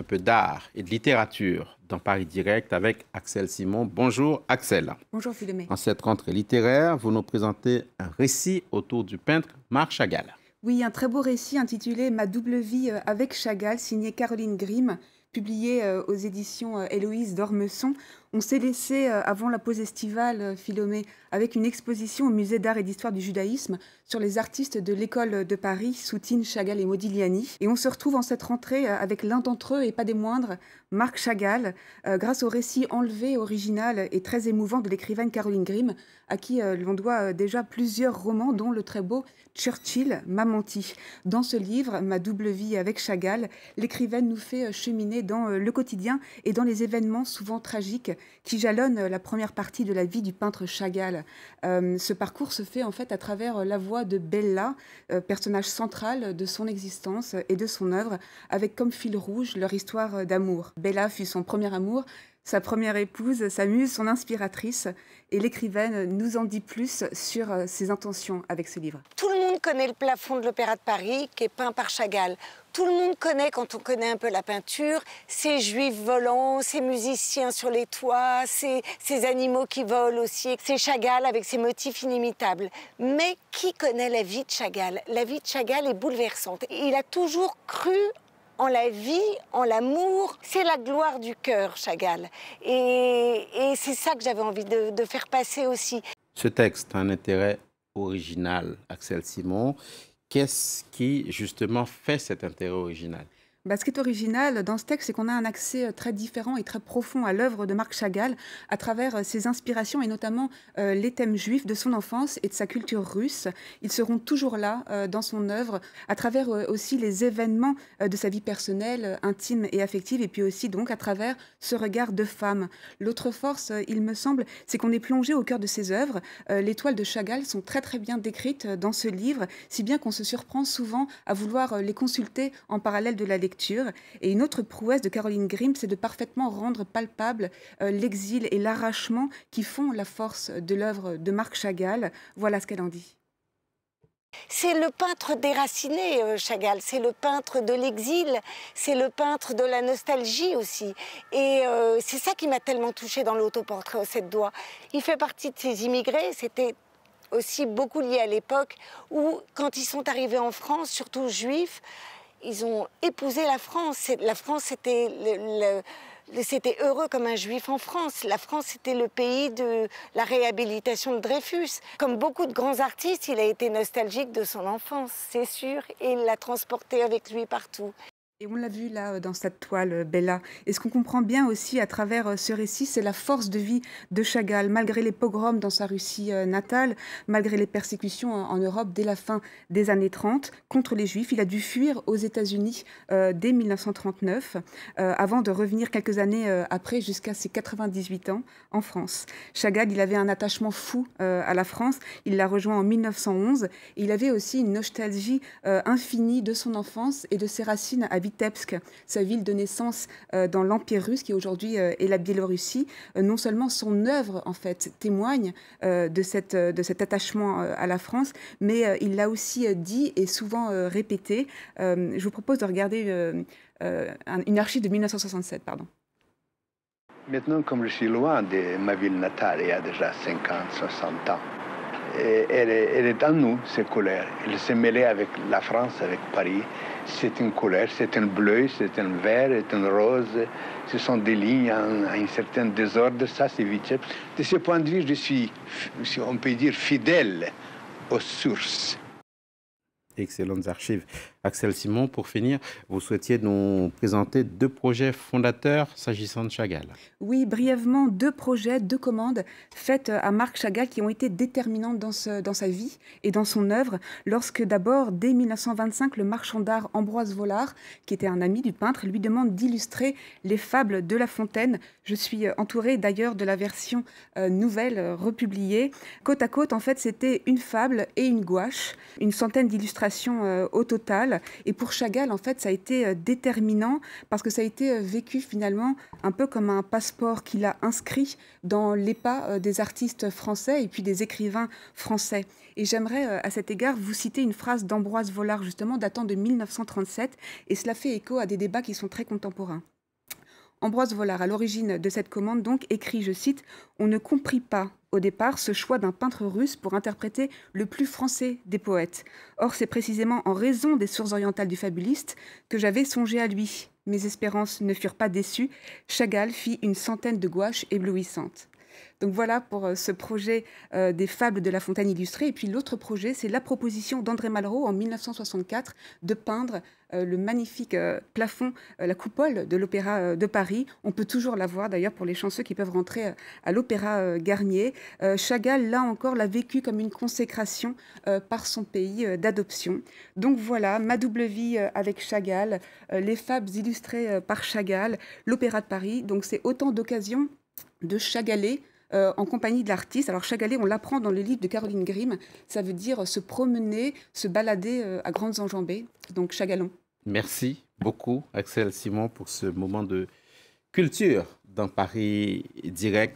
un peu d'art et de littérature dans Paris Direct avec Axel Simon. Bonjour Axel. Bonjour Philomé. En cette rentrée littéraire, vous nous présentez un récit autour du peintre Marc Chagall. Oui, un très beau récit intitulé Ma double vie euh, avec Chagall, signé Caroline Grimm, publié euh, aux éditions euh, Héloïse d'Ormesson. On s'est laissé, avant la pause estivale, Philomé, avec une exposition au musée d'art et d'histoire du judaïsme sur les artistes de l'école de Paris, Soutine, Chagall et Modigliani. Et on se retrouve en cette rentrée avec l'un d'entre eux, et pas des moindres, Marc Chagall, grâce au récit enlevé, original et très émouvant de l'écrivaine Caroline Grimm, à qui l'on doit déjà plusieurs romans, dont le très beau Churchill m'a menti. Dans ce livre, Ma double vie avec Chagall, l'écrivaine nous fait euh, cheminer dans euh, le quotidien et dans les événements souvent tragiques qui jalonnent euh, la première partie de la vie du peintre Chagall. ce parcours se fait en fait à travers la voix de Bella, personnage central de son existence et de son œuvre, avec comme fil rouge leur histoire d'amour. Bella fut son premier amour, sa première épouse, sa muse, son inspiratrice. Et l'écrivaine nous en dit plus sur euh, ses intentions avec ce livre. Monde connaît le plafond de l'Opéra de Paris qui est peint par Chagall. Tout le monde connaît, quand on connaît un peu la peinture, ces juifs volants, ces musiciens sur les toits, ces, ces animaux qui volent aussi, ces Chagall avec ses motifs inimitables. Mais qui connaît la vie de Chagall? La vie de Chagall est bouleversante. Il a toujours cru en la vie, en l'amour. C'est la gloire du cœur, Chagall. Et, c'est ça que j'avais envie de, de faire passer aussi. Ce texte a un intérêt original, Axel Simon. Qu'est-ce qui, justement, fait cet intérêt original? Bah, ce qui est original dans ce texte, c'est qu'on a un accès euh, très différent et très profond à l'œuvre de Marc Chagall à travers euh, ses inspirations et notamment euh, les thèmes juifs de son enfance et de sa culture russe. Ils seront toujours là dans son œuvre à travers aussi les événements de sa vie personnelle, intime et affective et puis aussi donc à travers ce regard de femme. L'autre force, il me semble, c'est qu'on est plongé au cœur de ses œuvres. les toiles de Chagall sont très très bien décrites dans ce livre, si bien qu'on se surprend souvent à vouloir les consulter en parallèle de la lecture et une autre prouesse de Caroline Grimm, c'est de parfaitement rendre palpable euh, l'exil et l'arrachement qui font la force de l'œuvre de Marc Chagall. Voilà ce qu'elle en dit. C'est le peintre déraciné, euh, Chagall. C'est le peintre de l'exil. C'est le peintre de la nostalgie aussi. Et euh, c'est ça qui m'a tellement touchée dans l'autoportrait au sept doigts. Il fait partie de ces immigrés. C'était aussi beaucoup lié à l'époque où, quand ils sont arrivés en France, surtout juifs, ils ont épousé la France. La France, c'était c'était heureux comme un juif en France. La France, c'était le pays de la réhabilitation de Dreyfus. Comme beaucoup de grands artistes, il a été nostalgique de son enfance, c'est sûr, et il l'a transporté avec lui partout. Et on l'a vu là euh, dans cette toile, euh, Bella. Et ce qu'on comprend bien aussi à travers euh, ce récit, c'est la force de vie de Chagall. Malgré les pogroms dans sa Russie natale, malgré les persécutions en Europe dès la fin des années 30 contre les Juifs, il a dû fuir aux États-Unis dès 1939, avant de revenir quelques années après jusqu'à ses 98 ans en France. Chagall, il avait un attachement fou à la France. Il l'a rejoint en 1911. Et il avait aussi une nostalgie infinie de son enfance et de ses racines à Vitebsk, sa ville de naissance euh, dans l'Empire russe, qui aujourd'hui euh, est la Biélorussie, euh, non seulement son œuvre, en fait, témoigne de, cette, de cet attachement à la France, mais il l'a aussi dit et souvent répété. je vous propose de regarder une archive de 1967, pardon. Maintenant, comme je suis loin de ma ville natale, il y a déjà 50, 60 ans, elle, est, elle en nous, ces couleurs. Elle s'est mêlée avec la France, avec Paris. C'est une couleur, c'est un bleu, c'est un vert, c'est un rose. Ce sont des lignes en, un certain désordre. Ça, c'est Vitebsk. De ce point de vue, je suis, on peut dire, fidèle aux sources excellentes archives. Axel Simon, pour finir, vous souhaitiez nous présenter deux projets fondateurs s'agissant de Chagall. Oui, brièvement, deux projets, deux commandes faites à Marc Chagall qui ont été déterminantes dans, sa vie et dans son œuvre, lorsque d'abord, dès 1925, le marchand d'art Ambroise Vollard, qui était un ami du peintre, lui demande d'illustrer les fables de La Fontaine. Je suis entourée d'ailleurs de la version euh, nouvelle republiée. Côte à côte, en fait, c'était une fable et une gouache, une centaine d'illustrations inspiration au total. Et pour Chagall, en fait, ça a été déterminant parce que ça a été vécu finalement un peu comme un passeport qu'il a inscrit dans les pas des artistes français et puis des écrivains français. Et j'aimerais à cet égard vous citer une phrase d'Ambroise Vollard, justement, datant de 1937, et cela fait écho à des débats qui sont très contemporains. Ambroise Vollard, à l'origine de cette commande, donc, écrit, je cite, On ne comprit pas au départ ce choix d'un peintre russe pour interpréter le plus français des poètes. Or, c'est précisément en raison des sources orientales du fabuliste que j'avais songé à lui. Mes espérances ne furent pas déçues. Chagall fit une centaine de gouaches éblouissantes. Donc voilà pour euh, ce projet euh, des fables de La Fontaine illustrée. Et puis l'autre projet, c'est la proposition d'André Malraux en 1964 de peindre euh, le magnifique plafond, la coupole de l'Opéra de Paris. On peut toujours la voir d'ailleurs pour les chanceux qui peuvent rentrer à l'Opéra Garnier. Chagall, là encore, l'a vécu comme une consécration par son pays d'adoption. Donc voilà, ma double vie avec Chagall, les fables illustrées par Chagall, l'Opéra de Paris. Donc c'est autant d'occasions de chagaller euh, en compagnie de l'artiste. Alors chagaller, on l'apprend dans le livre de Caroline Grimm, ça veut dire se promener, se balader euh, à grandes enjambées, donc chagallons. Merci beaucoup Axel Simon pour ce moment de culture dans Paris Direct.